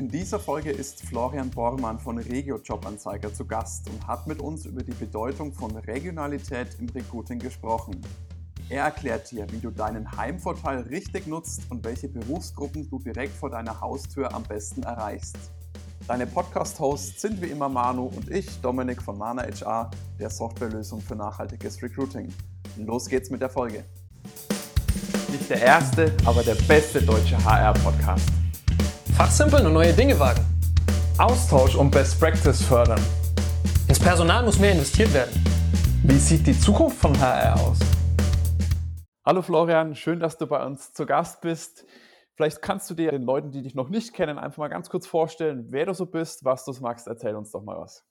In dieser Folge ist Florian Bormann von Regio Jobanzeiger zu Gast und hat mit uns über die Bedeutung von Regionalität im Recruiting gesprochen. Er erklärt dir, wie du deinen Heimvorteil richtig nutzt und welche Berufsgruppen du direkt vor deiner Haustür am besten erreichst. Deine Podcast-Hosts sind wie immer Manu und ich, Dominik von Mana HR, der Softwarelösung für nachhaltiges Recruiting. Los geht's mit der Folge. Nicht der erste, aber der beste deutsche HR-Podcast. Fachsimpeln und neue Dinge wagen. Austausch und Best Practice fördern. Ins Personal muss mehr investiert werden. Wie sieht die Zukunft von HR aus? Hallo Florian, schön, dass du bei uns zu Gast bist. Vielleicht kannst du dir den Leuten, die dich noch nicht kennen, einfach mal ganz kurz vorstellen, wer du so bist, was du magst. Erzähl uns doch mal was.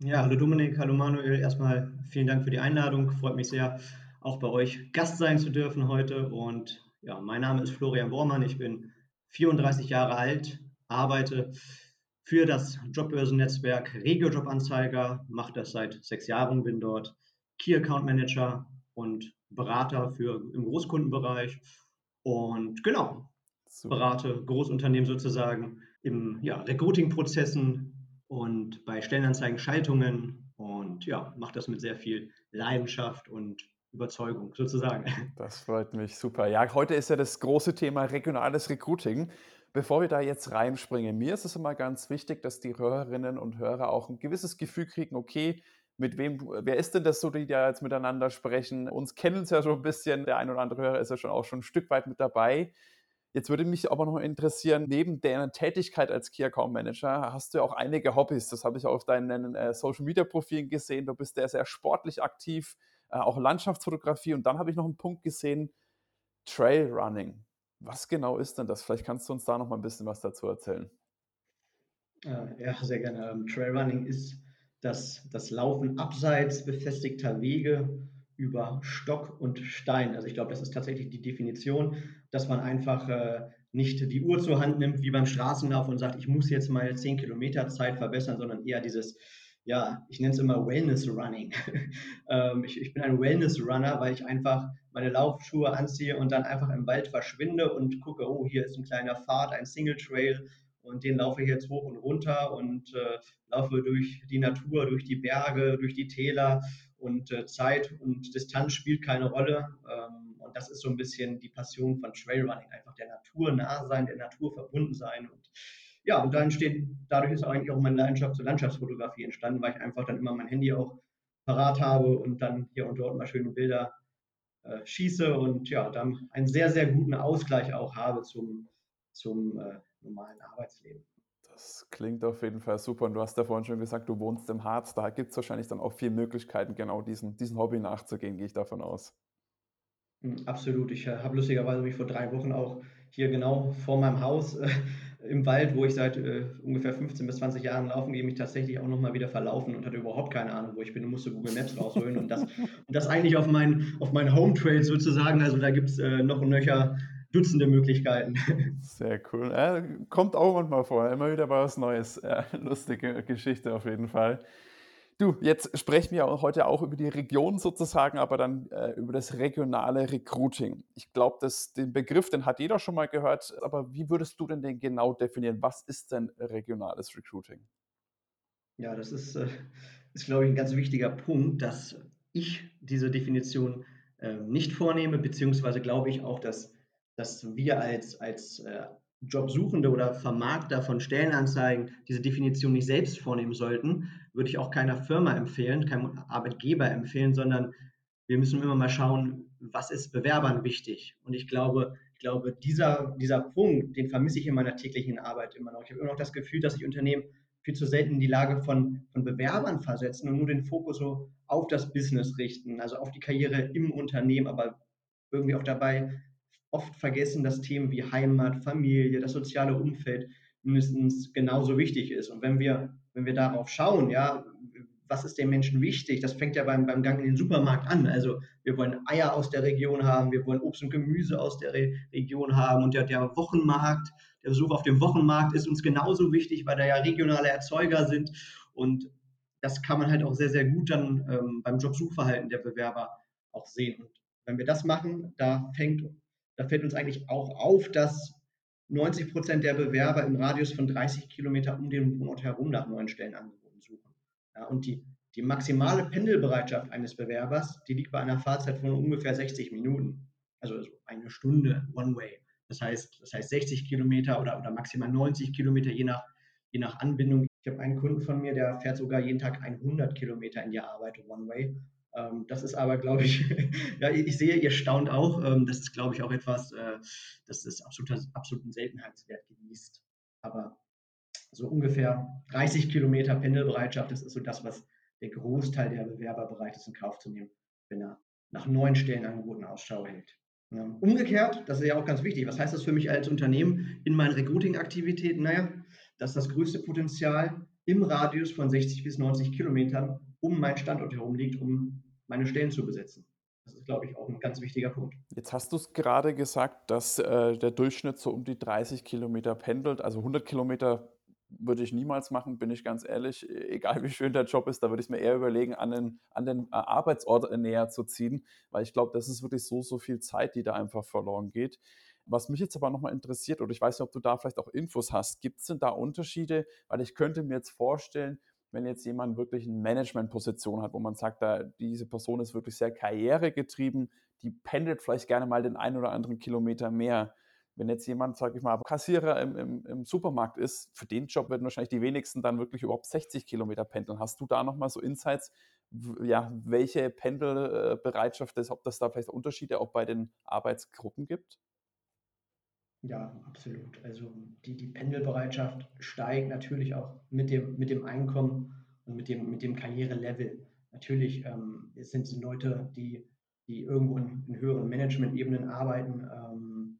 Ja, hallo Dominik, hallo Manuel. Erstmal vielen Dank für die Einladung. Freut mich sehr, auch bei euch Gast sein zu dürfen heute. Und ja, mein Name ist Florian Bormann. Ich bin 34 Jahre alt, arbeite für das Jobbörsennetzwerk Regio Jobanzeiger, mache das seit sechs Jahren, bin dort Key Account Manager und Berater für im Großkundenbereich und genau, Super. berate Großunternehmen sozusagen im ja, Recruiting-Prozessen und bei Stellenanzeigen, Schaltungen und ja, mache das mit sehr viel Leidenschaft und Überzeugung sozusagen. Das freut mich super. Ja, heute ist ja das große Thema regionales Recruiting. Bevor wir da jetzt reinspringen, mir ist es immer ganz wichtig, dass die Hörerinnen und Hörer auch ein gewisses Gefühl kriegen, okay, mit wem, wer ist denn das so, die da jetzt miteinander sprechen? Uns kennen es ja schon ein bisschen, der ein oder andere Hörer ist ja schon auch schon ein Stück weit mit dabei. Jetzt würde mich aber noch interessieren, neben deiner Tätigkeit als Key Account Manager hast du ja auch einige Hobbys. Das habe ich auf deinen äh, Social Media Profilen gesehen. Du bist sehr, sehr sportlich aktiv, äh, auch Landschaftsfotografie. Und dann habe ich noch einen Punkt gesehen, Trail Running. Was genau ist denn das? Vielleicht kannst du uns da noch mal ein bisschen was dazu erzählen. Äh, ja, sehr gerne. Ähm, Trail Running ist das, das Laufen abseits befestigter Wege über Stock und Stein. Also ich glaube, das ist tatsächlich die Definition, dass man einfach äh, nicht die Uhr zur Hand nimmt wie beim Straßenlauf und sagt, ich muss jetzt mal 10 Kilometer Zeit verbessern, sondern eher dieses, ja, ich nenne es immer Wellness Running. ähm, ich, ich bin ein Wellness Runner, weil ich einfach meine Laufschuhe anziehe und dann einfach im Wald verschwinde und gucke, oh, hier ist ein kleiner Pfad, ein Single Trail und den laufe ich jetzt hoch und runter und äh, laufe durch die Natur, durch die Berge, durch die Täler und äh, Zeit und Distanz spielt keine Rolle. Ähm, und das ist so ein bisschen die Passion von Trailrunning, einfach der Natur nah sein, der Natur verbunden sein. Und ja, und da entsteht, dadurch ist eigentlich auch meine Leidenschaft zur Landschaftsfotografie entstanden, weil ich einfach dann immer mein Handy auch parat habe und dann hier und dort mal schöne Bilder äh, schieße und ja, dann einen sehr, sehr guten Ausgleich auch habe zum, zum äh, normalen Arbeitsleben. Das klingt auf jeden Fall super. Und du hast ja vorhin schon gesagt, du wohnst im Harz. Da gibt es wahrscheinlich dann auch viele Möglichkeiten, genau diesen, diesen Hobby nachzugehen, gehe ich davon aus. Hm, absolut. Ich äh, habe lustigerweise mich vor drei Wochen auch hier genau vor meinem Haus äh, im Wald, wo ich seit äh, ungefähr 15 bis 20 Jahren laufen gehe, mich tatsächlich auch nochmal wieder verlaufen und hatte überhaupt keine Ahnung, wo ich bin und musste Google Maps rausholen und das, und das eigentlich auf meinen auf mein Home Trail sozusagen. Also da gibt es äh, noch ein Nöcher Dutzende Möglichkeiten. Sehr cool. Äh, kommt auch manchmal vor, immer wieder was Neues. Äh, lustige Geschichte auf jeden Fall. Du, jetzt sprechen wir heute auch über die Region sozusagen, aber dann äh, über das regionale Recruiting. Ich glaube, den Begriff, den hat jeder schon mal gehört, aber wie würdest du denn den genau definieren? Was ist denn regionales Recruiting? Ja, das ist, äh, ist glaube ich, ein ganz wichtiger Punkt, dass ich diese Definition äh, nicht vornehme, beziehungsweise glaube ich auch, dass dass wir als, als äh, Jobsuchende oder Vermarkter von Stellenanzeigen diese Definition nicht selbst vornehmen sollten, würde ich auch keiner Firma empfehlen, keinem Arbeitgeber empfehlen, sondern wir müssen immer mal schauen, was ist Bewerbern wichtig. Und ich glaube, ich glaube dieser, dieser Punkt, den vermisse ich in meiner täglichen Arbeit immer noch. Ich habe immer noch das Gefühl, dass sich Unternehmen viel zu selten in die Lage von, von Bewerbern versetzen und nur den Fokus so auf das Business richten, also auf die Karriere im Unternehmen, aber irgendwie auch dabei oft vergessen, dass Themen wie Heimat, Familie, das soziale Umfeld mindestens genauso wichtig ist. Und wenn wir, wenn wir darauf schauen, ja, was ist den Menschen wichtig? Das fängt ja beim, beim Gang in den Supermarkt an. Also wir wollen Eier aus der Region haben, wir wollen Obst und Gemüse aus der Re Region haben und der, der Wochenmarkt, der Besuch auf dem Wochenmarkt ist uns genauso wichtig, weil da ja regionale Erzeuger sind und das kann man halt auch sehr, sehr gut dann ähm, beim Jobsuchverhalten der Bewerber auch sehen. Und wenn wir das machen, da fängt da fällt uns eigentlich auch auf, dass 90 Prozent der Bewerber im Radius von 30 Kilometer um den Wohnort herum nach neuen Stellenangeboten suchen. Ja, und die, die maximale Pendelbereitschaft eines Bewerbers, die liegt bei einer Fahrzeit von ungefähr 60 Minuten. Also eine Stunde One-Way. Das heißt, das heißt 60 Kilometer oder, oder maximal 90 Kilometer, je nach, je nach Anbindung. Ich habe einen Kunden von mir, der fährt sogar jeden Tag 100 Kilometer in die Arbeit One-Way. Ähm, das ist aber, glaube ich, ja, ich sehe, ihr staunt auch. Ähm, das ist, glaube ich, auch etwas, äh, das ist absoluter, absoluten Seltenheitswert genießt. Aber so ungefähr 30 Kilometer Pendelbereitschaft, das ist so das, was der Großteil der Bewerber bereit ist, in Kauf zu nehmen, wenn er nach neuen Stellenangeboten Ausschau hält. Umgekehrt, das ist ja auch ganz wichtig, was heißt das für mich als Unternehmen in meinen Recruiting-Aktivitäten? Naja, dass das größte Potenzial im Radius von 60 bis 90 Kilometern um meinen Standort herum liegt, um meine Stellen zu besetzen. Das ist, glaube ich, auch ein ganz wichtiger Punkt. Jetzt hast du es gerade gesagt, dass äh, der Durchschnitt so um die 30 Kilometer pendelt. Also 100 Kilometer würde ich niemals machen, bin ich ganz ehrlich. E-, egal wie schön der Job ist, da würde ich mir eher überlegen, an den, an den äh, Arbeitsort äh, näher zu ziehen, weil ich glaube, das ist wirklich so, so viel Zeit, die da einfach verloren geht. Was mich jetzt aber nochmal interessiert, oder ich weiß nicht, ob du da vielleicht auch Infos hast, gibt es denn da Unterschiede? Weil ich könnte mir jetzt vorstellen, wenn jetzt jemand wirklich eine Managementposition hat, wo man sagt, da, diese Person ist wirklich sehr karrieregetrieben, die pendelt vielleicht gerne mal den einen oder anderen Kilometer mehr wenn jetzt jemand, sage ich mal, Kassierer im, im, im, Supermarkt ist, für den Job werden wahrscheinlich die wenigsten dann wirklich überhaupt 60 Kilometer pendeln. Hast du da nochmal so Insights, ja, welche Pendelbereitschaft ist, ob das da vielleicht Unterschiede auch bei den Arbeitsgruppen gibt? Ja, absolut. Also die, die Pendelbereitschaft steigt natürlich auch mit dem, mit dem Einkommen und mit dem, mit dem Karrierelevel. Natürlich ähm, sind es Leute, die, die irgendwo in, in höheren Management-Ebenen arbeiten, ähm,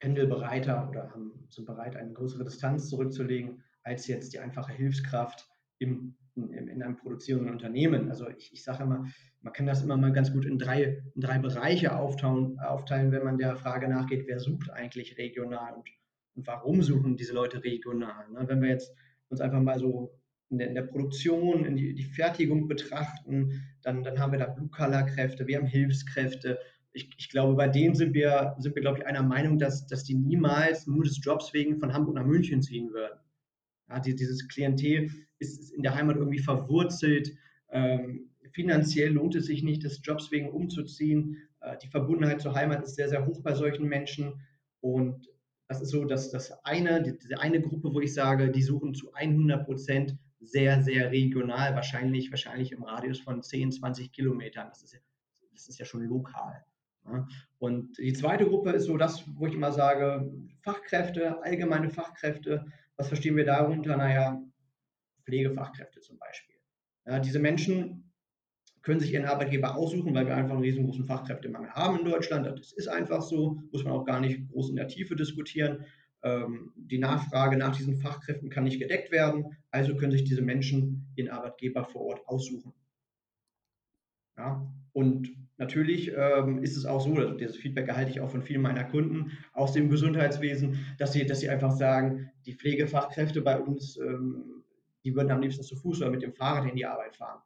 pendelbereiter oder haben, sind bereit, eine größere Distanz zurückzulegen, als jetzt die einfache Hilfskraft im, in, in einem produzierenden Unternehmen. Also ich, ich sage immer, man kann das immer mal ganz gut in drei, in drei Bereiche aufteilen, aufteilen, wenn man der Frage nachgeht, wer sucht eigentlich regional und, und warum suchen diese Leute regional. Ne? Wenn wir jetzt uns einfach mal so in der, in der Produktion, in die, die Fertigung betrachten, dann, dann haben wir da Blue-Color-Kräfte, wir haben Hilfskräfte ich, ich, glaube, bei denen sind wir, sind wir, glaube ich, einer Meinung, dass, dass die niemals nur des Jobs wegen von Hamburg nach München ziehen würden. Ja, die, dieses Klientel ist, in der Heimat irgendwie verwurzelt. Ähm, finanziell lohnt es sich nicht, des Jobs wegen umzuziehen. Äh, die Verbundenheit zur Heimat ist sehr, sehr hoch bei solchen Menschen. Und das ist so, dass das eine, diese eine Gruppe, wo ich sage, die suchen zu 100 Prozent sehr, sehr regional, wahrscheinlich, wahrscheinlich im Radius von 10, 20 Kilometern. Das ist, das ist ja schon lokal. Und die zweite Gruppe ist so das, wo ich immer sage, Fachkräfte, allgemeine Fachkräfte. Was verstehen wir darunter? Naja, Pflegefachkräfte zum Beispiel. Ja, diese Menschen können sich ihren Arbeitgeber aussuchen, weil wir einfach einen riesengroßen Fachkräftemangel haben in Deutschland. Das ist einfach so, muss man auch gar nicht groß in der Tiefe diskutieren. Ähm, die Nachfrage nach diesen Fachkräften kann nicht gedeckt werden, also können sich diese Menschen ihren Arbeitgeber vor Ort aussuchen. Ja, und natürlich ähm, ist es auch so, also dieses Feedback erhalte ich auch von vielen meiner Kunden aus dem Gesundheitswesen, dass sie, dass sie einfach sagen, die Pflegefachkräfte bei uns, ähm, die würden am liebsten zu Fuß oder mit dem Fahrrad in die Arbeit fahren.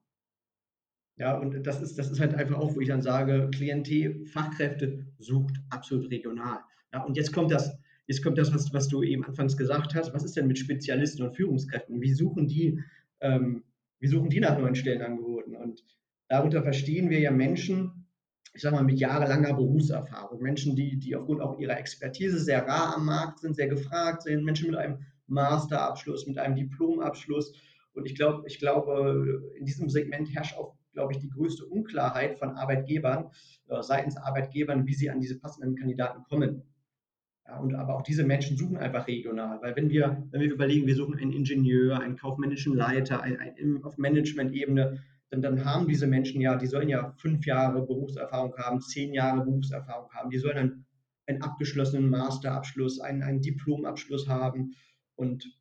Ja, und das ist, das ist halt einfach auch, wo ich dann sage, Klientel, Fachkräfte sucht absolut regional. Ja, und jetzt kommt das, jetzt kommt das, was, was du eben anfangs gesagt hast. Was ist denn mit Spezialisten und Führungskräften? Wie suchen die, ähm, wie suchen die nach neuen Stellenangeboten? Und Darunter verstehen wir ja Menschen, ich sage mal, mit jahrelanger Berufserfahrung. Menschen, die, die aufgrund auch ihrer Expertise sehr rar am Markt sind, sehr gefragt sind. Menschen mit einem Masterabschluss, mit einem Diplomabschluss. Und ich glaube, ich glaube, in diesem Segment herrscht auch, glaube ich, die größte Unklarheit von Arbeitgebern, äh, seitens Arbeitgebern, wie sie an diese passenden Kandidaten kommen. Ja, und aber auch diese Menschen suchen einfach regional, weil wenn wir, wenn wir überlegen, wir suchen einen Ingenieur, einen kaufmännischen Leiter, ein, ein, auf Management-Ebene, dann, dann haben diese Menschen ja, die sollen ja fünf Jahre Berufserfahrung haben, zehn Jahre Berufserfahrung haben, die sollen einen, einen abgeschlossenen Masterabschluss, einen, einen Diplomabschluss haben. Und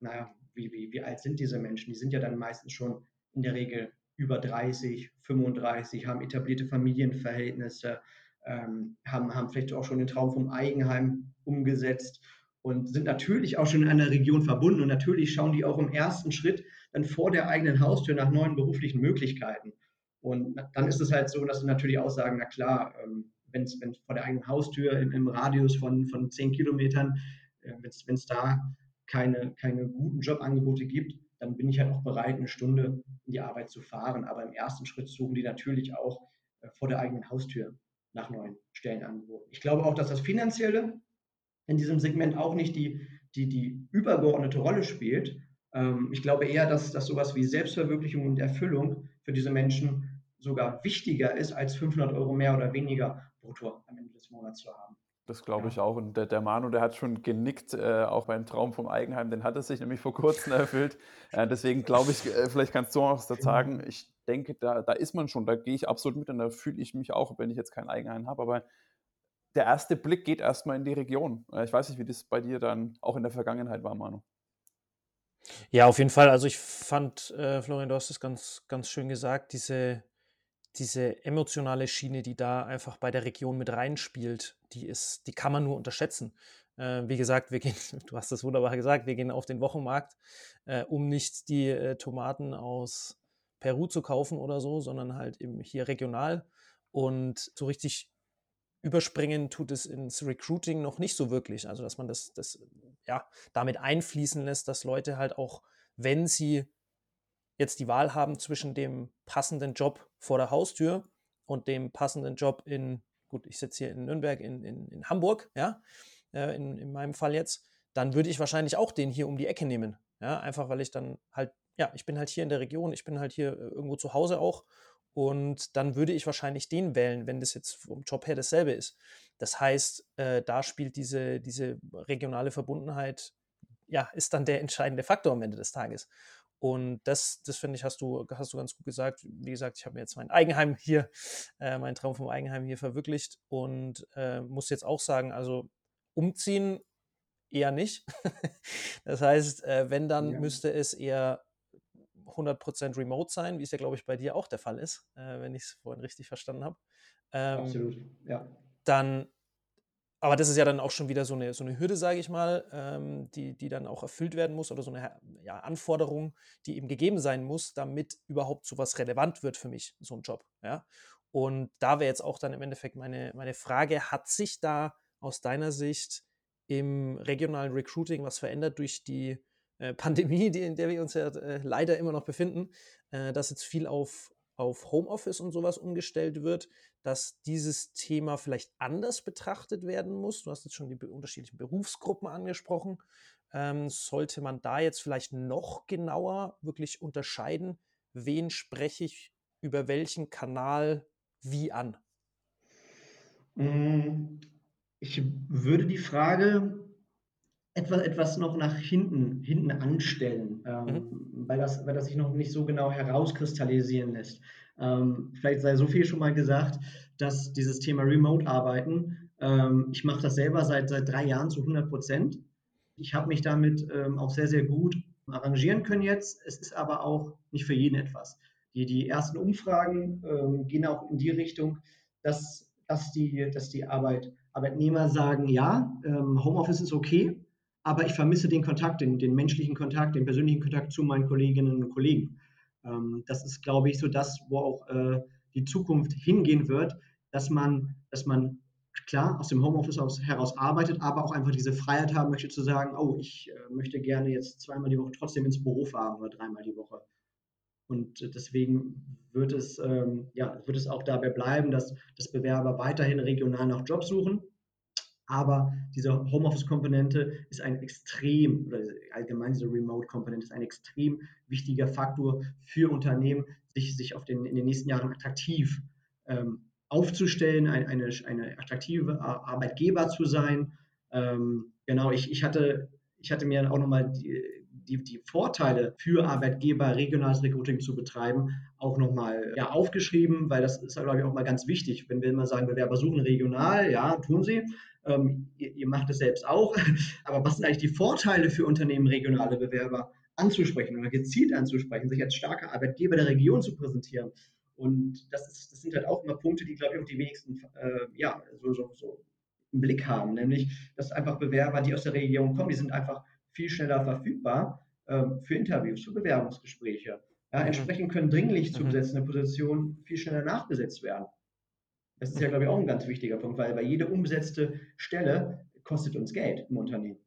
naja, wie, wie, wie alt sind diese Menschen? Die sind ja dann meistens schon in der Regel über 30, 35, haben etablierte Familienverhältnisse, ähm, haben, haben vielleicht auch schon den Traum vom Eigenheim umgesetzt und sind natürlich auch schon in einer Region verbunden. Und natürlich schauen die auch im ersten Schritt dann vor der eigenen Haustür nach neuen beruflichen Möglichkeiten. Und dann ist es halt so, dass sie natürlich auch sagen, na klar, ähm, wenn es vor der eigenen Haustür im, im, Radius von, von 10 Kilometern, äh, wenn es da keine, keine guten Jobangebote gibt, dann bin ich halt auch bereit, eine Stunde in die Arbeit zu fahren. Aber im ersten Schritt suchen die natürlich auch äh, vor der eigenen Haustür nach neuen Stellenangeboten. Ich glaube auch, dass das Finanzielle in diesem Segment auch nicht die, die, die übergeordnete Rolle spielt. Ähm, ich glaube eher, dass, dass sowas wie Selbstverwirklichung und Erfüllung für diese Menschen sogar wichtiger ist, als 500 Euro mehr oder weniger brutto am Ende des Monats zu haben. Das glaube ich auch. Und der, der Manu, der hat schon genickt, äh, auch beim Traum vom Eigenheim, den hat es sich nämlich vor kurzem erfüllt. Äh, deswegen glaube ich, äh, vielleicht kannst du auch dazu sagen. Ich denke, da, da ist man schon, da gehe ich absolut mit und da fühle ich mich auch, wenn ich jetzt kein Eigenheim habe. Aber der erste Blick geht erstmal in die Region. Äh, ich weiß nicht, wie das bei dir dann auch in der Vergangenheit war, Manu. Ja, auf jeden Fall. Also ich fand, äh, Florian, du hast es ganz, ganz schön gesagt, diese, diese emotionale Schiene, die da einfach bei der Region mit reinspielt, die ist, die kann man nur unterschätzen. Äh, wie gesagt, wir gehen, du hast das wunderbar gesagt, wir gehen auf den Wochenmarkt, äh, um nicht die äh, Tomaten aus Peru zu kaufen oder so, sondern halt eben hier regional. Und so richtig überspringen tut es ins Recruiting noch nicht so wirklich. Also, dass man das, das ja, damit einfließen lässt, dass Leute halt auch, wenn sie jetzt die Wahl haben zwischen dem passenden Job vor der Haustür und dem passenden Job in, gut, ich sitze hier in Nürnberg, in, in, in Hamburg, ja, äh, in, in meinem Fall jetzt, dann würde ich wahrscheinlich auch den hier um die Ecke nehmen. Ja, einfach weil ich dann halt, ja, ich bin halt hier in der Region, ich bin halt hier äh, irgendwo zu Hause auch und dann würde ich wahrscheinlich den wählen, wenn das jetzt vom Job her dasselbe ist. Das heißt, äh, da spielt diese, diese regionale Verbundenheit, ja, ist dann der entscheidende Faktor am Ende des Tages. Und das, das finde ich, hast du, hast du ganz gut gesagt. Wie gesagt, ich habe mir jetzt mein Eigenheim hier, äh, meinen Traum vom Eigenheim hier verwirklicht und äh, muss jetzt auch sagen, also umziehen eher nicht. das heißt, äh, wenn dann ja. müsste es eher 100% remote sein, wie es ja, glaube ich, bei dir auch der Fall ist, äh, wenn ich es vorhin richtig verstanden habe. Ähm, Absolut, ja. Dann, aber das ist ja dann auch schon wieder so eine, so eine Hürde, sage ich mal, ähm, die, die dann auch erfüllt werden muss oder so eine ja, Anforderung, die eben gegeben sein muss, damit überhaupt sowas relevant wird für mich, so ein Job. Ja? Und da wäre jetzt auch dann im Endeffekt meine, meine Frage, hat sich da aus deiner Sicht im regionalen Recruiting was verändert durch die äh, Pandemie, die, in der wir uns ja äh, leider immer noch befinden, äh, dass jetzt viel auf, auf Homeoffice und sowas umgestellt wird, dass dieses Thema vielleicht anders betrachtet werden muss. Du hast jetzt schon die unterschiedlichen Berufsgruppen angesprochen. Ähm, sollte man da jetzt vielleicht noch genauer wirklich unterscheiden, wen spreche ich über welchen Kanal wie an? Hm, ich würde die Frage etwas, etwas noch nach hinten, hinten anstellen, ähm, mhm. weil, das, weil das sich noch nicht so genau herauskristallisieren lässt. Ähm, vielleicht sei so viel schon mal gesagt, dass dieses Thema Remote-Arbeiten, ähm, ich mache das selber seit, seit drei Jahren zu 100 Prozent. Ich habe mich damit ähm, auch sehr, sehr gut arrangieren können jetzt. Es ist aber auch nicht für jeden etwas. Die, die ersten Umfragen ähm, gehen auch in die Richtung, dass, dass die, dass die Arbeit, Arbeitnehmer sagen, ja, ähm, Homeoffice ist okay, aber ich vermisse den Kontakt, den, den menschlichen Kontakt, den persönlichen Kontakt zu meinen Kolleginnen und Kollegen. Ähm, das ist, glaube ich, so das, wo auch äh, die Zukunft hingehen wird, dass man, dass man klar aus dem Homeoffice aus, heraus arbeitet, aber auch einfach diese Freiheit haben möchte zu sagen, oh, ich äh, möchte gerne jetzt zweimal die Woche trotzdem ins Büro fahren oder dreimal die Woche. Und deswegen wird es, ähm, ja, wird es auch dabei bleiben, dass, dass Bewerber weiterhin regional nach Jobs suchen aber diese Homeoffice-Komponente ist ein extrem, oder allgemein diese Remote-Komponente ist ein extrem wichtiger Faktor für Unternehmen, sich, sich auf den, in den nächsten Jahren attraktiv ähm, aufzustellen, ein, eine, eine attraktive Arbeitgeber zu sein. Ähm, genau, ich, ich, hatte, ich hatte mir auch nochmal die, die, die Vorteile für Arbeitgeber, regionales Recruiting zu betreiben, auch nochmal ja, aufgeschrieben, weil das ist, glaube ich, auch mal ganz wichtig. Wenn wir immer sagen, Bewerber suchen regional, ja, tun sie. Ähm, ihr, ihr, macht es selbst auch. Aber was sind eigentlich die Vorteile für Unternehmen, regionale Bewerber anzusprechen oder gezielt anzusprechen, sich als starker Arbeitgeber der Region zu präsentieren? Und das, ist, das sind halt auch immer Punkte, die, glaube ich, auch die wenigsten äh, ja, so, so, so im Blick haben. Nämlich, dass einfach Bewerber, die aus der Region kommen, die sind einfach viel schneller verfügbar äh, für Interviews, für Bewerbungsgespräche. Ja, mhm. entsprechend können dringlich zu mhm. besetzende Positionen viel schneller nachbesetzt werden. Das ist ja, glaube ich, auch ein ganz wichtiger Punkt, weil, weil jede umgesetzte Stelle kostet uns Geld im Unternehmen.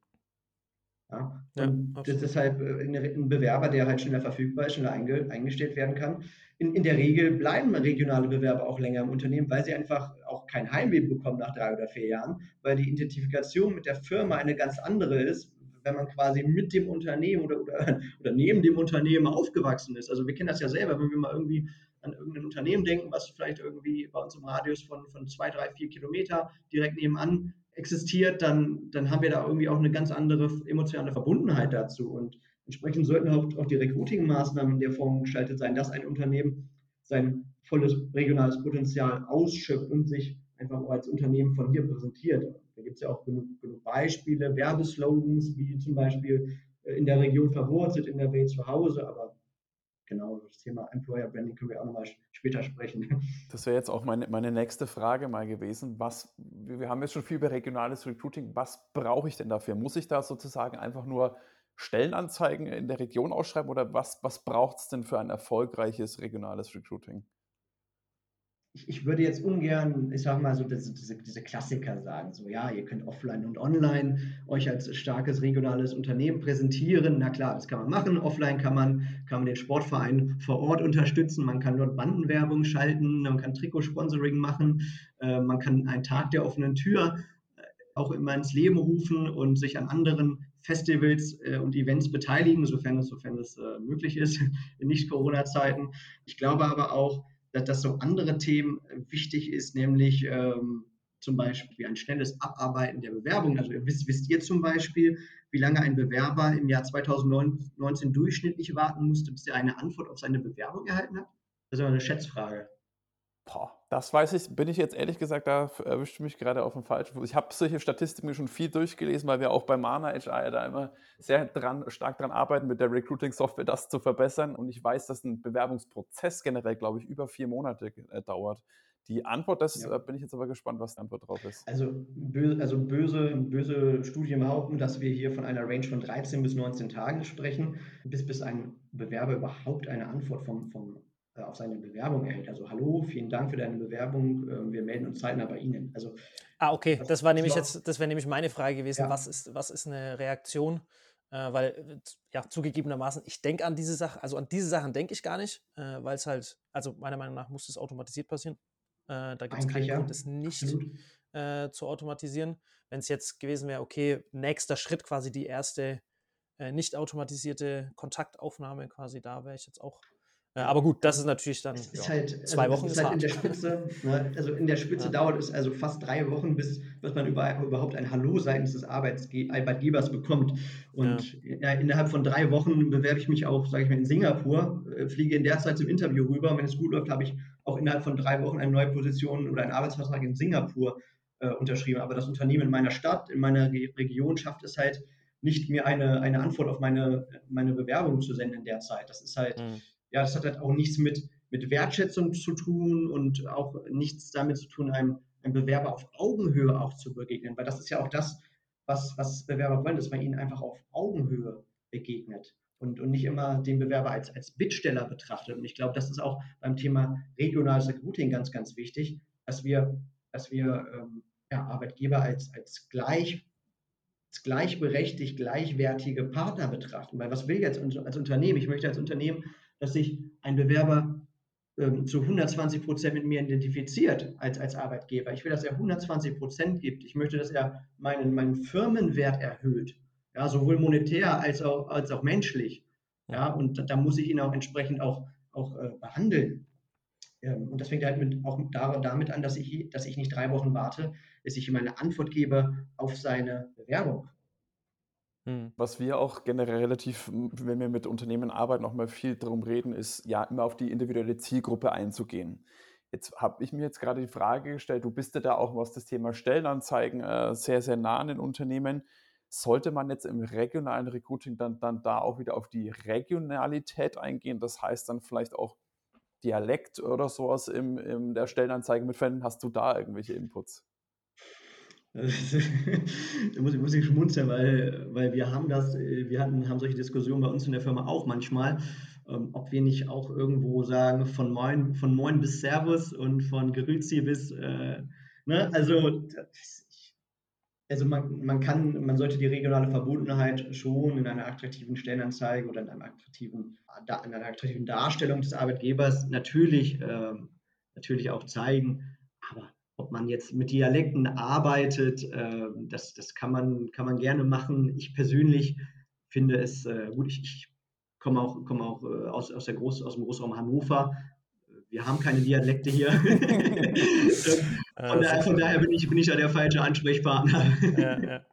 Ja? Ja, und deshalb äh, ein Bewerber, der halt schneller verfügbar ist, schneller einge, eingestellt werden kann. In, in der Regel bleiben regionale Bewerber auch länger im Unternehmen, weil sie einfach auch kein Heimweh bekommen nach drei oder vier Jahren, weil die Identifikation mit der Firma eine ganz andere ist, wenn man quasi mit dem Unternehmen oder, oder, oder neben dem Unternehmen aufgewachsen ist. Also wir kennen das ja selber, wenn wir mal irgendwie an irgendein Unternehmen denken, was vielleicht irgendwie bei uns im Radius von, von zwei, drei, vier Kilometer direkt nebenan existiert, dann, dann haben wir da irgendwie auch eine ganz andere emotionale Verbundenheit dazu. Und entsprechend sollten auch, auch die Recruiting-Maßnahmen in der Form gestaltet sein, dass ein Unternehmen sein volles regionales Potenzial ausschöpft und sich einfach auch als Unternehmen von hier präsentiert. Da gibt es ja auch genug, genug, Beispiele, Werbeslogans, wie zum Beispiel äh, in der Region verwurzelt, in der Welt zu Hause, aber genau, das Thema Employer Branding können wir auch nochmal später sprechen. Das wäre jetzt auch meine, meine nächste Frage mal gewesen. Was, wir haben jetzt schon viel über regionales Recruiting. Was brauche ich denn dafür? Muss ich da sozusagen einfach nur Stellenanzeigen in der Region ausschreiben oder was, was braucht es denn für ein erfolgreiches regionales Recruiting? Ich, ich würde jetzt ungern, ich sag mal so, diese, diese, Klassiker sagen, so ja, ihr könnt offline und online euch als starkes regionales Unternehmen präsentieren. Na klar, das kann man machen. Offline kann man, kann man den Sportverein vor Ort unterstützen, man kann dort Bandenwerbung schalten, man kann Trikotsponsoring machen, äh, man kann einen Tag der offenen Tür äh, auch immer ins Leben rufen und sich an anderen Festivals äh, und Events beteiligen, sofern es, sofern es äh, möglich ist in Nicht-Corona-Zeiten. Ich glaube aber auch, dass, dass so andere Themen äh, wichtig ist, nämlich ähm, zum Beispiel ein schnelles Abarbeiten der Bewerbung. Also wisst, wisst ihr zum Beispiel, wie lange ein Bewerber im Jahr 2019 durchschnittlich warten musste, bis er eine Antwort auf seine Bewerbung erhalten hat? Das ist aber eine Schätzfrage. Boah, das weiß ich, bin ich jetzt ehrlich gesagt, da erwischt mich gerade auf dem falschen Fuß. Ich habe solche Statistiken schon viel durchgelesen, weil wir auch bei Mana HR da immer sehr dran, stark dran arbeiten, mit der Recruiting-Software das zu verbessern. Und ich weiß, dass ein Bewerbungsprozess generell, glaube ich, über vier Monate äh, dauert. Die Antwort, das ja. äh, bin ich jetzt aber gespannt, was die Antwort drauf ist. Also, böse, also böse, böse Studien behaupten, dass wir hier von einer Range von 13 bis 19 Tagen sprechen, bis, bis ein Bewerber überhaupt eine Antwort vom, vom auf seine Bewerbung erhält. Also hallo, vielen Dank für deine Bewerbung, ähm, wir melden uns zeitnah bei Ihnen. Also, ah, okay, das, war nämlich jetzt, das wäre nämlich meine Frage gewesen, ja. was, ist, was ist eine Reaktion? Äh, weil, ja, zugegebenermaßen, ich denke an diese Sachen, also an diese Sachen denke ich gar nicht, äh, weil es halt, also meiner Meinung nach muss es automatisiert passieren. Äh, da gibt es keinen ja. Grund, es nicht äh, zu automatisieren. Wenn es jetzt gewesen wäre, okay, nächster Schritt quasi die erste äh, nicht automatisierte Kontaktaufnahme quasi, da wäre ich jetzt auch aber gut, das ist natürlich dann ist ja, halt, zwei also Wochen. Ist halt in der Spitze, ne, also in der Spitze ja. dauert es also fast drei Wochen, bis, bis man über, überhaupt ein Hallo seitens des Arbeitsge Arbeitgebers bekommt. Und ja. innerhalb von drei Wochen bewerbe ich mich auch, sage ich mal, in Singapur, äh, fliege in der Zeit zum Interview rüber. Und wenn es gut läuft, habe ich auch innerhalb von drei Wochen eine neue Position oder einen Arbeitsvertrag in Singapur äh, unterschrieben. Aber das Unternehmen in meiner Stadt, in meiner Region schafft es halt nicht, mir eine, eine Antwort auf meine, meine Bewerbung zu senden in der Zeit. Das ist halt. Mhm ja, das hat halt auch nichts mit, mit Wertschätzung zu tun und auch nichts damit zu tun, einem, einem Bewerber auf Augenhöhe auch zu begegnen, weil das ist ja auch das, was, was Bewerber wollen, dass man ihnen einfach auf Augenhöhe begegnet und, und nicht immer den Bewerber als, als Bittsteller betrachtet. Und ich glaube, das ist auch beim Thema regionales Recruiting ganz, ganz wichtig, dass wir, dass wir ähm, ja, Arbeitgeber als, als gleich gleichberechtigt, gleichwertige Partner betrachten. Weil was will jetzt als Unternehmen? Ich möchte als Unternehmen dass sich ein Bewerber ähm, zu 120 Prozent mit mir identifiziert als, als Arbeitgeber. Ich will, dass er 120 Prozent gibt. Ich möchte, dass er meinen, meinen Firmenwert erhöht, ja, sowohl monetär als auch, als auch menschlich. Ja, und da, da muss ich ihn auch entsprechend auch, auch äh, behandeln. Ähm, und das fängt halt mit, auch damit an, dass ich, dass ich nicht drei Wochen warte, dass ich ihm eine Antwort gebe auf seine Bewerbung. Mhm. Was wir auch generell relativ, wenn wir mit Unternehmen arbeiten, auch mal viel darum reden, ist ja immer auf die individuelle Zielgruppe einzugehen. Jetzt habe ich mir jetzt gerade die Frage gestellt, du bist ja da auch, was das Thema Stellenanzeigen äh, sehr, sehr nah an den Unternehmen. Sollte man jetzt im regionalen Recruiting dann, dann da auch wieder auf die Regionalität eingehen? Das heißt dann vielleicht auch Dialekt oder sowas in, der Stellenanzeige mitverwenden? Hast du da irgendwelche Inputs? Da muss, muss ich schmunzeln, weil, weil wir haben das, wir hatten, haben solche Diskussionen bei uns in der Firma auch manchmal. Äh, ähm, ob wir nicht auch irgendwo sagen, von Moin, von Moin bis Servus und von Grüzi bis, äh, ne? also, also man, man kann, man sollte die regionale Verbundenheit schon in einer attraktiven Stellenanzeige oder in einer attraktiven, in einer attraktiven Darstellung des Arbeitgebers natürlich, äh, natürlich auch zeigen, aber ob man jetzt mit Dialekten arbeitet, äh, das, das kann, man, kann man gerne machen. Ich persönlich finde es äh, gut. Ich, ich komme auch, komme auch äh, aus, aus, der Groß, aus dem Großraum Hannover. Wir haben keine Dialekte hier. von, daher, von, daher, bin ich, bin ich ja der falsche Ansprechpartner. ja, ja.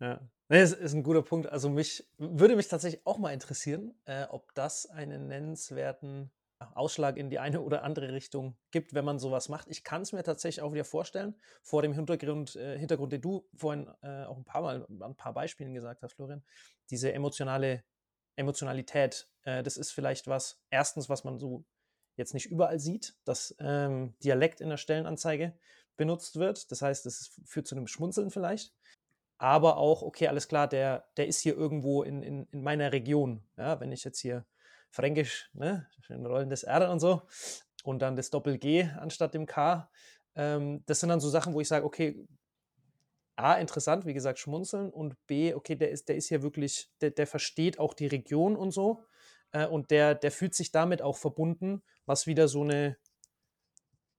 ja. Nee, das ist ein guter Punkt. Also mich würde mich tatsächlich auch mal interessieren, äh, ob das einen nennenswerten Ausschlag in die eine oder andere Richtung gibt, wenn man sowas macht. Ich kann es mir tatsächlich auch wieder vorstellen, vor dem Hintergrund, äh, Hintergrund den du vorhin äh, auch ein paar Mal ein paar Beispielen gesagt hast, Florian, diese emotionale Emotionalität, äh, das ist vielleicht was, erstens, was man so jetzt nicht überall sieht, dass ähm, Dialekt in der Stellenanzeige benutzt wird. Das heißt, es führt zu einem Schmunzeln vielleicht. Aber auch, okay, alles klar, der, der ist hier irgendwo in, in, in meiner Region. Ja, wenn ich jetzt hier Fränkisch, ne? Schön rollendes R und so. Und dann das Doppel-G anstatt dem K. Ähm, das sind dann so Sachen, wo ich sage, okay, A, interessant, wie gesagt, schmunzeln und B, okay, der ist, der ist hier wirklich, der, der versteht auch die Region und so. Äh, und der, der fühlt sich damit auch verbunden, was wieder so eine,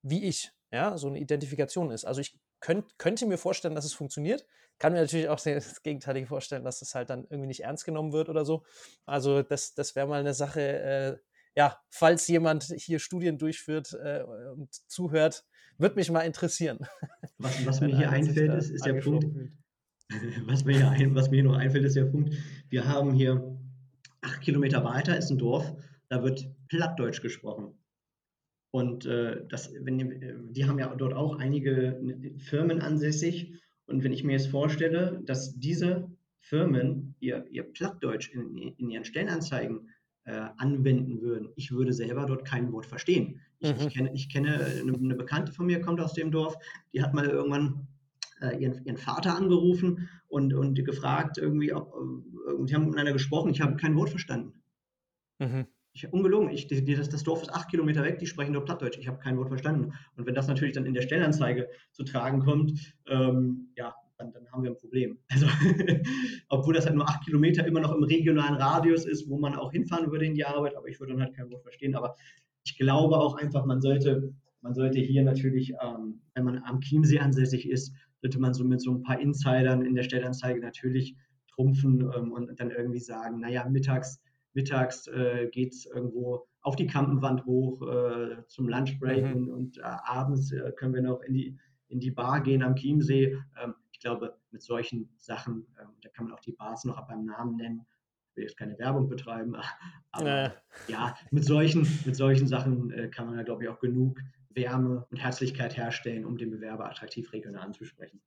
wie ich, ja, so eine Identifikation ist. Also ich könnt, könnte mir vorstellen, dass es funktioniert. Kann mir natürlich auch das Gegenteilige vorstellen, dass es halt dann irgendwie nicht ernst genommen wird oder so. Also das, das wäre mal eine Sache, äh, ja, falls jemand hier Studien durchführt äh, und zuhört, würde mich mal interessieren. Was, was mir hier einfällt, ist, ist der Punkt, was mir, hier ein, was mir hier noch einfällt, ist der Punkt, wir haben hier acht Kilometer weiter ist ein Dorf, da wird Plattdeutsch gesprochen. Und äh, das, wenn, die haben ja dort auch einige Firmen ansässig. Und wenn ich mir jetzt vorstelle, dass diese Firmen ihr, ihr Plattdeutsch in, in ihren Stellenanzeigen äh, anwenden würden, ich würde selber dort kein Wort verstehen. Ich, mhm. ich, kenne, ich kenne eine, eine, Bekannte von mir, kommt aus dem Dorf, die hat mal irgendwann äh, ihren, ihren Vater angerufen und, und gefragt, irgendwie, ob, äh, die haben miteinander gesprochen, ich habe kein Wort verstanden. Mhm. Ich, ungelogen, ich, die, das, das, Dorf ist acht Kilometer weg, die sprechen nur Plattdeutsch. Ich habe kein Wort verstanden. Und wenn das natürlich dann in der Stellenanzeige zu tragen kommt, ähm, ja, dann, dann, haben wir ein Problem. Also, obwohl das halt nur acht Kilometer immer noch im regionalen Radius ist, wo man auch hinfahren würde in die Arbeit, aber ich würde dann halt kein Wort verstehen. Aber ich glaube auch einfach, man sollte, man sollte hier natürlich, ähm, wenn man am Chiemsee ansässig ist, sollte man so mit so ein paar Insidern in der Stellenanzeige natürlich trumpfen ähm, und dann irgendwie sagen, naja, mittags mittags äh, geht es irgendwo auf die Kampenwand hoch äh, zum Lunchbreak mhm. und, und äh, abends äh, können wir noch in die, in die Bar gehen am Chiemsee. Ähm, ich glaube, mit solchen Sachen, ähm, da kann man auch die Bars noch beim Namen nennen. Ich will jetzt keine Werbung betreiben, aber ja, mit solchen, mit solchen Sachen äh, kann man ja, glaube ich, auch genug Wärme und Herzlichkeit herstellen, um den Bewerber attraktiv regional anzusprechen.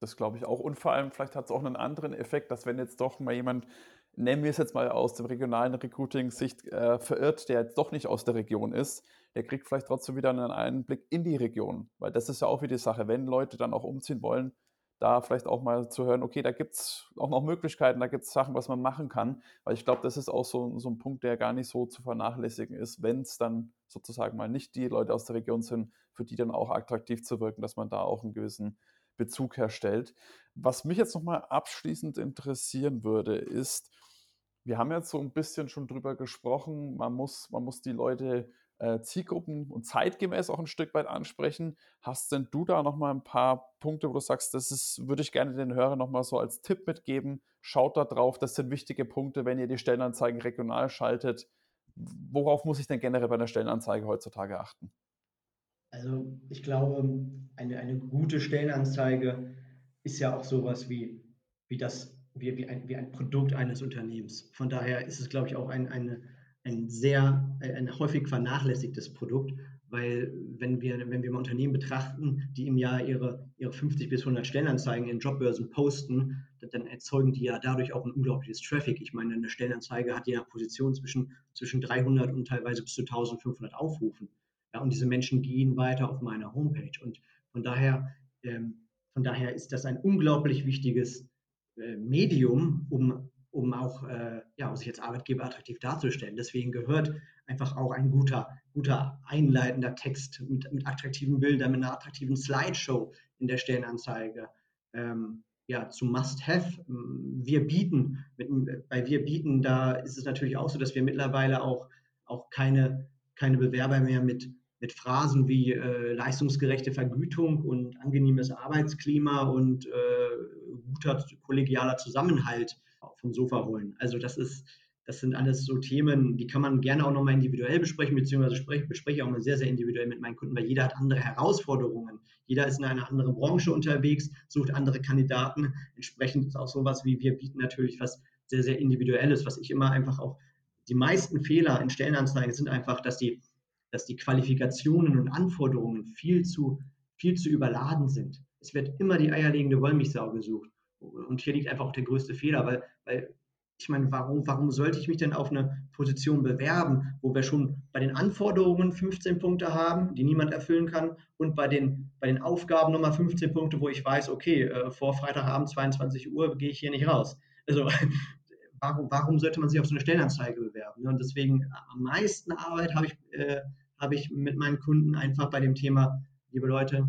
Das glaube ich auch. Und vor allem, vielleicht hat es auch einen anderen Effekt, dass wenn jetzt doch mal jemand nennen wir es jetzt mal aus dem regionalen Recruiting-Sicht, äh, verirrt, der jetzt doch nicht aus der Region ist, der kriegt vielleicht trotzdem wieder einen Einblick in die Region. Weil das ist ja auch wieder die Sache, wenn Leute dann auch umziehen wollen, da vielleicht auch mal zu hören, okay, da gibt es auch noch Möglichkeiten, da gibt es Sachen, was man machen kann. Weil ich glaube, das ist auch so, so ein Punkt, der gar nicht so zu vernachlässigen ist, wenn es dann sozusagen mal nicht die Leute aus der Region sind, für die dann auch attraktiv zu wirken, dass man da auch einen gewissen Bezug herstellt. Was mich jetzt nochmal abschließend interessieren würde, ist, wir haben jetzt so ein bisschen schon drüber gesprochen, man muss, man muss die Leute äh, Zielgruppen und zeitgemäß auch ein Stück weit ansprechen. Hast denn du da nochmal ein paar Punkte, wo du sagst, das ist, würde ich gerne den Hörern nochmal so als Tipp mitgeben. Schaut da drauf, das sind wichtige Punkte, wenn ihr die Stellenanzeigen regional schaltet. Worauf muss ich denn generell bei einer Stellenanzeige heutzutage achten? Also ich glaube, eine, eine gute Stellenanzeige ist ja auch sowas wie, wie das wie, wie, ein, wie ein Produkt eines Unternehmens. Von daher ist es, glaube ich, auch ein, eine, ein sehr, ein häufig vernachlässigtes Produkt, weil wenn wir, wenn wir mal Unternehmen betrachten, die im Jahr ihre, ihre 50 bis 100 Stellenanzeigen in Jobbörsen posten, dann erzeugen die ja dadurch auch ein unglaubliches Traffic. Ich meine, eine Stellenanzeige hat je nach Position zwischen, zwischen 300 und teilweise bis zu 1500 Aufrufen. Ja, und diese Menschen gehen weiter auf meine Homepage. Und von daher, ähm, von daher ist das ein unglaublich wichtiges äh, Medium, um, um auch äh, ja, um sich als Arbeitgeber attraktiv darzustellen. Deswegen gehört einfach auch ein guter, guter einleitender Text mit, mit attraktiven Bildern, mit einer attraktiven Slideshow in der Stellenanzeige. Ähm, ja, zu Must-Have. Wir bieten, mit, bei Wir bieten, da ist es natürlich auch so, dass wir mittlerweile auch, auch keine, keine Bewerber mehr mit, mit Phrasen wie äh, leistungsgerechte Vergütung und angenehmes Arbeitsklima und äh, guter kollegialer Zusammenhalt vom Sofa holen. Also das ist, das sind alles so Themen, die kann man gerne auch nochmal individuell besprechen, beziehungsweise spreche, bespreche ich auch mal sehr, sehr individuell mit meinen Kunden, weil jeder hat andere Herausforderungen. Jeder ist in einer anderen Branche unterwegs, sucht andere Kandidaten. Entsprechend ist auch sowas wie wir bieten natürlich was sehr, sehr Individuelles, was ich immer einfach auch, die meisten Fehler in Stellenanzeigen sind einfach, dass die, dass die Qualifikationen und Anforderungen viel zu, viel zu überladen sind. Es wird immer die eierlegende Wollmilchsau gesucht. Und hier liegt einfach auch der größte Fehler, weil, weil ich meine, warum, warum sollte ich mich denn auf eine Position bewerben, wo wir schon bei den Anforderungen 15 Punkte haben, die niemand erfüllen kann, und bei den, bei den Aufgaben nochmal 15 Punkte, wo ich weiß, okay, äh, vor Freitagabend 22 Uhr gehe ich hier nicht raus. Also warum, warum sollte man sich auf so eine Stellenanzeige bewerben? Und deswegen am meisten Arbeit habe ich, äh, habe ich mit meinen Kunden einfach bei dem Thema, liebe Leute,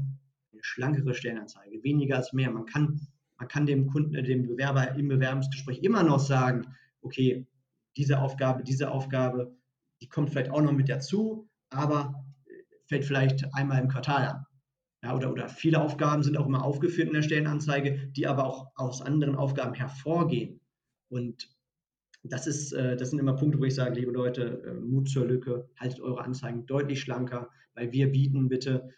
eine schlankere Stellenanzeige, weniger als mehr. Man kann man kann dem Kunden, äh, dem Bewerber im Bewerbungsgespräch immer noch sagen, okay, diese Aufgabe, diese Aufgabe, die kommt vielleicht auch noch mit dazu, aber äh, fällt vielleicht einmal im Quartal an. Ja, oder, oder viele Aufgaben sind auch immer aufgeführt in der Stellenanzeige, die aber auch aus anderen Aufgaben hervorgehen. Und das, ist, äh, das sind immer Punkte, wo ich sage, liebe Leute, Mut zur Lücke, haltet eure Anzeigen deutlich schlanker, weil wir bieten bitte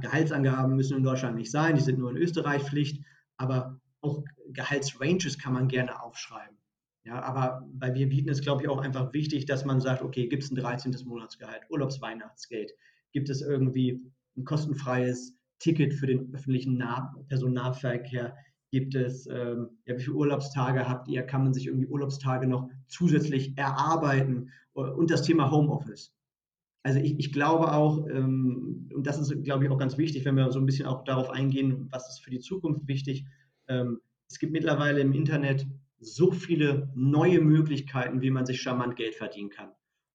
Gehaltsangaben müssen in Deutschland nicht sein, die sind nur in Österreich Pflicht, aber auch Gehaltsranges kann man gerne aufschreiben. Ja, aber bei wir bieten es, glaube ich, auch einfach wichtig, dass man sagt, okay, gibt es ein 13. Monatsgehalt, Urlaubsweihnachtsgeld, gibt es irgendwie ein kostenfreies Ticket für den öffentlichen nah Personennahverkehr, gibt es, ähm, ja, wie viele Urlaubstage habt ihr, kann man sich irgendwie Urlaubstage noch zusätzlich erarbeiten und das Thema Homeoffice. Also ich, ich glaube auch, ähm, und das ist, glaube ich, auch ganz wichtig, wenn wir so ein bisschen auch darauf eingehen, was ist für die Zukunft wichtig. Ähm, es gibt mittlerweile im Internet so viele neue Möglichkeiten, wie man sich charmant Geld verdienen kann.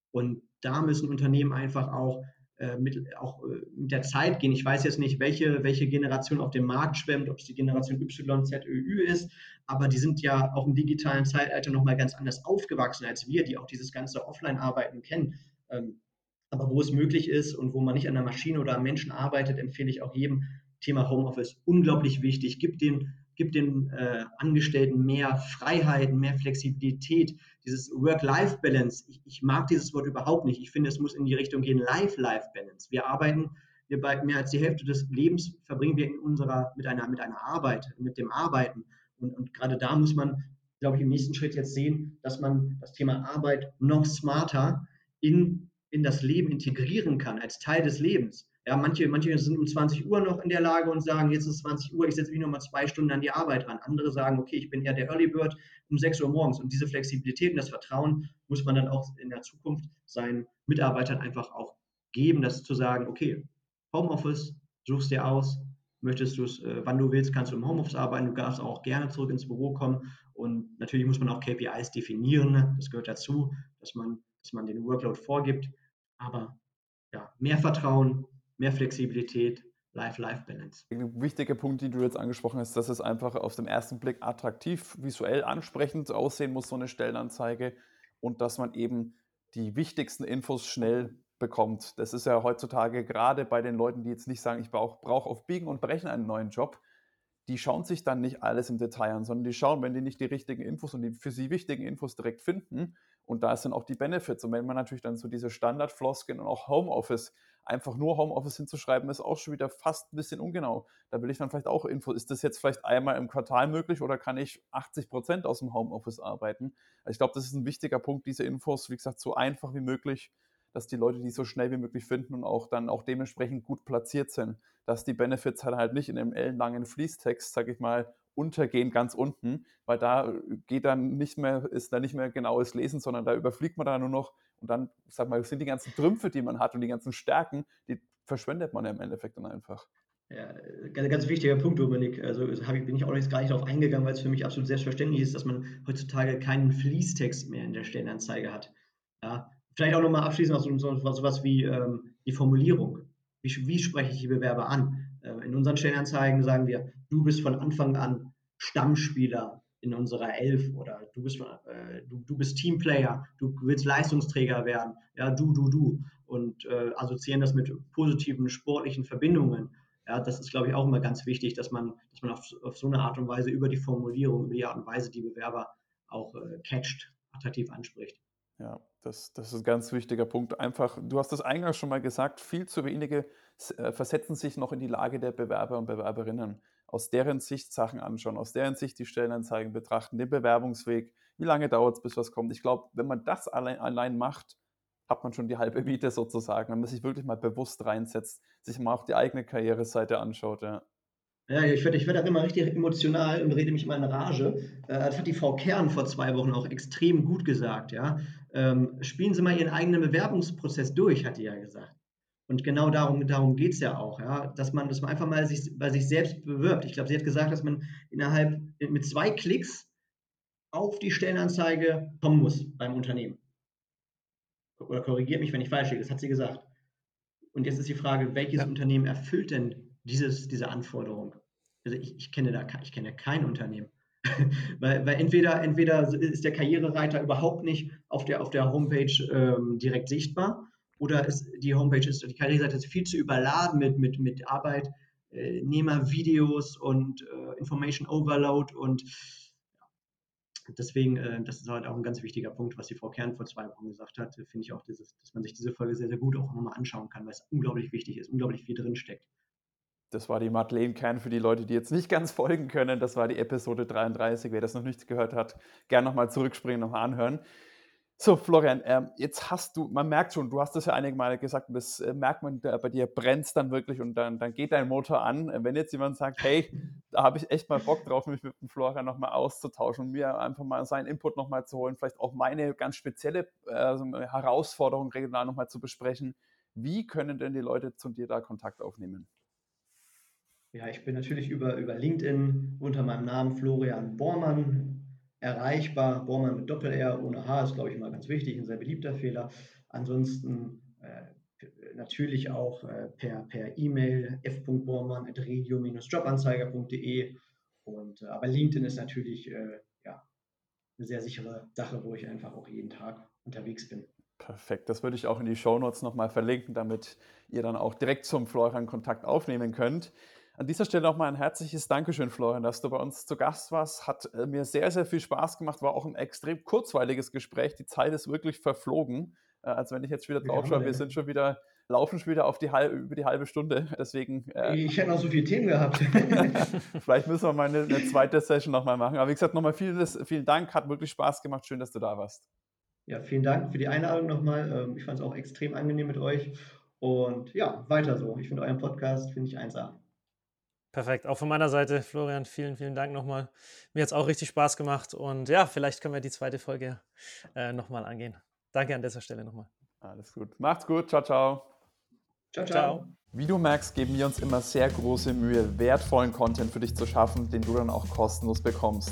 Und da müssen Unternehmen einfach auch, äh, mit, auch äh, mit der Zeit gehen. Ich weiß jetzt nicht, welche, welche Generation auf dem Markt schwemmt, ob es die Generation Y, Z, Ö, Ü ist, aber die sind ja auch im digitalen Zeitalter nochmal ganz anders aufgewachsen als wir, die auch dieses ganze Offline-Arbeiten kennen. Ähm, aber wo es möglich ist und wo man nicht an der Maschine oder am Menschen arbeitet, empfehle ich auch jedem Thema Homeoffice unglaublich wichtig. Gib den, gib den äh, Angestellten mehr Freiheiten, mehr Flexibilität. Dieses Work-Life-Balance, ich, ich, mag dieses Wort überhaupt nicht. Ich finde, es muss in die Richtung gehen, Life-Life-Balance. Wir arbeiten, wir bei mehr als die Hälfte des Lebens verbringen wir in unserer, mit einer, mit einer Arbeit, mit dem Arbeiten. Und, und gerade da muss man, glaube ich, im nächsten Schritt jetzt sehen, dass man das Thema Arbeit noch smarter in in das Leben integrieren kann, als Teil des Lebens. Ja, manche, manche sind um 20 Uhr noch in der Lage und sagen, jetzt ist 20 Uhr, ich setze mich noch mal zwei Stunden an die Arbeit ran. Andere sagen, okay, ich bin eher der Early Bird um 6 Uhr morgens. Und diese Flexibilität und das Vertrauen muss man dann auch in der Zukunft seinen Mitarbeitern einfach auch geben, das zu sagen, okay, Homeoffice, suchst dir aus, möchtest du es, äh, wann du willst, kannst du im Homeoffice arbeiten, du darfst auch gerne zurück ins Büro kommen. Und natürlich muss man auch KPIs definieren, ne? das gehört dazu, dass man, dass man den Workload vorgibt. Aber ja, mehr Vertrauen, mehr Flexibilität, Life-Life-Balance. Ein wichtiger Punkt, den du jetzt angesprochen hast, dass es einfach auf den ersten Blick attraktiv, visuell ansprechend aussehen muss, so eine Stellenanzeige, und dass man eben die wichtigsten Infos schnell bekommt. Das ist ja heutzutage gerade bei den Leuten, die jetzt nicht sagen, ich brauche brauch auf Biegen und Brechen einen neuen Job, die schauen sich dann nicht alles im Detail an, sondern die schauen, wenn die nicht die richtigen Infos und die für sie wichtigen Infos direkt finden. Und da sind auch die Benefits. Und wenn man natürlich dann so diese Standardflosken und auch Homeoffice, einfach nur Homeoffice hinzuschreiben, ist auch schon wieder fast ein bisschen ungenau. Da will ich dann vielleicht auch Infos. Ist das jetzt vielleicht einmal im Quartal möglich oder kann ich 80 Prozent aus dem Homeoffice arbeiten? Also ich glaube, das ist ein wichtiger Punkt, diese Infos, wie gesagt, so einfach wie möglich dass die Leute die so schnell wie möglich finden und auch dann auch dementsprechend gut platziert sind, dass die Benefits halt, halt nicht in einem ellenlangen Fließtext, sag ich mal, untergehen ganz unten, weil da geht dann nicht mehr, ist da nicht mehr genaues Lesen, sondern da überfliegt man da nur noch und dann, sag mal, sind die ganzen Trümpfe, die man hat und die ganzen Stärken, die verschwendet man ja im Endeffekt dann einfach. Ja, ganz wichtiger Punkt, Dominik. Also ich, bin ich auch jetzt gar nicht darauf eingegangen, weil es für mich absolut selbstverständlich ist, dass man heutzutage keinen Fließtext mehr in der Stellenanzeige hat. Ja, vielleicht auch nochmal abschließend noch so, so, so was wie ähm, die Formulierung. Wie, wie, spreche ich die Bewerber an? Äh, in unseren Stellenanzeigen sagen wir, du bist von Anfang an Stammspieler in unserer Elf oder du bist, äh, du, du bist Teamplayer, du willst Leistungsträger werden, ja, du, du, du. Und äh, assoziieren das mit positiven sportlichen Verbindungen ja, das ist, glaube ich, auch immer ganz wichtig, dass man, dass man auf, auf so eine Art und Weise über die Formulierung, über die Art und Weise die Bewerber auch äh, catcht, attraktiv anspricht. Ja, das, das ist ein ganz wichtiger Punkt. Einfach, du hast das eingangs schon mal gesagt, viel zu wenige äh, versetzen sich noch in die Lage der Bewerber und Bewerberinnen. Aus deren Sicht Sachen anschauen, aus deren Sicht die Stellenanzeigen betrachten, den Bewerbungsweg, wie lange dauert es, bis was kommt. Ich glaube, wenn man das allein, allein macht, hat man schon die halbe Miete sozusagen, wenn man sich wirklich mal bewusst reinsetzt, sich mal auch die eigene Karriereseite anschaut. Ja. Ja, ich werde ich werd dann immer richtig emotional und rede mich mal in Rage. Äh, das hat die Frau Kern vor zwei Wochen auch extrem gut gesagt. Ja? Ähm, spielen Sie mal Ihren eigenen Bewerbungsprozess durch, hat die ja gesagt. Und genau darum, darum geht es ja auch, ja? Dass, man, dass man einfach mal sich, bei sich selbst bewirbt. Ich glaube, sie hat gesagt, dass man innerhalb mit zwei Klicks auf die Stellenanzeige kommen muss beim Unternehmen oder korrigiert mich, wenn ich falsch liege, das hat sie gesagt. Und jetzt ist die Frage, welches ja. Unternehmen erfüllt denn dieses, diese Anforderung? Also ich, ich kenne da ich kenne kein Unternehmen. weil, weil entweder, entweder ist der Karrierereiter überhaupt nicht auf der, auf der Homepage ähm, direkt sichtbar oder ist die Homepage ist, die Karriereseite ist viel zu überladen mit, mit, mit Arbeitnehmervideos und äh, Information Overload und Deswegen, äh, das ist halt auch ein ganz wichtiger Punkt, was die Frau Kern vor zwei Wochen gesagt hat. Finde ich auch, dass man sich diese Folge sehr, sehr gut auch nochmal anschauen kann, weil es unglaublich wichtig ist, unglaublich viel drinsteckt. Das war die Madeleine Kern für die Leute, die jetzt nicht ganz folgen können. Das war die Episode 33. Wer das noch nicht gehört hat, gerne nochmal zurückspringen, nochmal anhören. So, Florian, ähm, jetzt hast du, man merkt schon, du hast das ja einige Male gesagt und das äh, merkt man, bei dir brennt dann wirklich und dann, dann geht dein Motor an. Wenn jetzt jemand sagt, hey, da habe ich echt mal Bock drauf, mich mit dem Florian nochmal auszutauschen und mir einfach mal seinen Input nochmal zu holen, vielleicht auch meine ganz spezielle äh, Herausforderung regional nochmal zu besprechen. Wie können denn die Leute zu dir da Kontakt aufnehmen? Ja, ich bin natürlich über, über LinkedIn unter meinem Namen Florian Bormann erreichbar. Bormann mit Doppel-R ohne H ist, glaube ich, immer ganz wichtig, ein sehr beliebter Fehler. Ansonsten äh, natürlich auch äh, per, per E-Mail f.bormann.regio-jobanzeiger.de. Und, äh, aber LinkedIn ist natürlich äh, ja, eine sehr sichere Sache, wo ich einfach auch jeden Tag unterwegs bin. Perfekt, das würde ich auch in die Shownotes nochmal verlinken, damit ihr dann auch direkt zum Florian Kontakt aufnehmen könnt. An dieser Stelle nochmal ein herzliches Dankeschön, Florian, dass du bei uns zu Gast warst. Hat äh, mir sehr, sehr viel Spaß gemacht. War auch ein extrem kurzweiliges Gespräch. Die Zeit ist wirklich verflogen. Also wenn ich jetzt wieder drauf schaue, wir sind schon wieder, laufen schon wieder auf die halbe, über die halbe Stunde. Deswegen. Äh, ich hätte noch so viele Themen gehabt. vielleicht müssen wir mal eine, eine zweite Session nochmal machen. Aber wie gesagt, nochmal vieles, vielen Dank. Hat wirklich Spaß gemacht. Schön, dass du da warst. Ja, vielen Dank für die Einladung nochmal. Ähm, ich fand es auch extrem angenehm mit euch. Und ja, weiter so. Ich finde euren Podcast, finde ich 1A. Perfekt. Auch von meiner Seite, Florian, vielen, vielen Dank nochmal. Mir hat es auch richtig Spaß gemacht und ja, vielleicht können wir die zweite Folge äh, nochmal angehen. Danke an dieser Stelle nochmal. Alles gut. Macht's gut. Ciao, ciao. Ciao, ciao. Wie du merkst, geben wir uns immer sehr große Mühe, wertvollen Content für dich zu schaffen, den du dann auch kostenlos bekommst.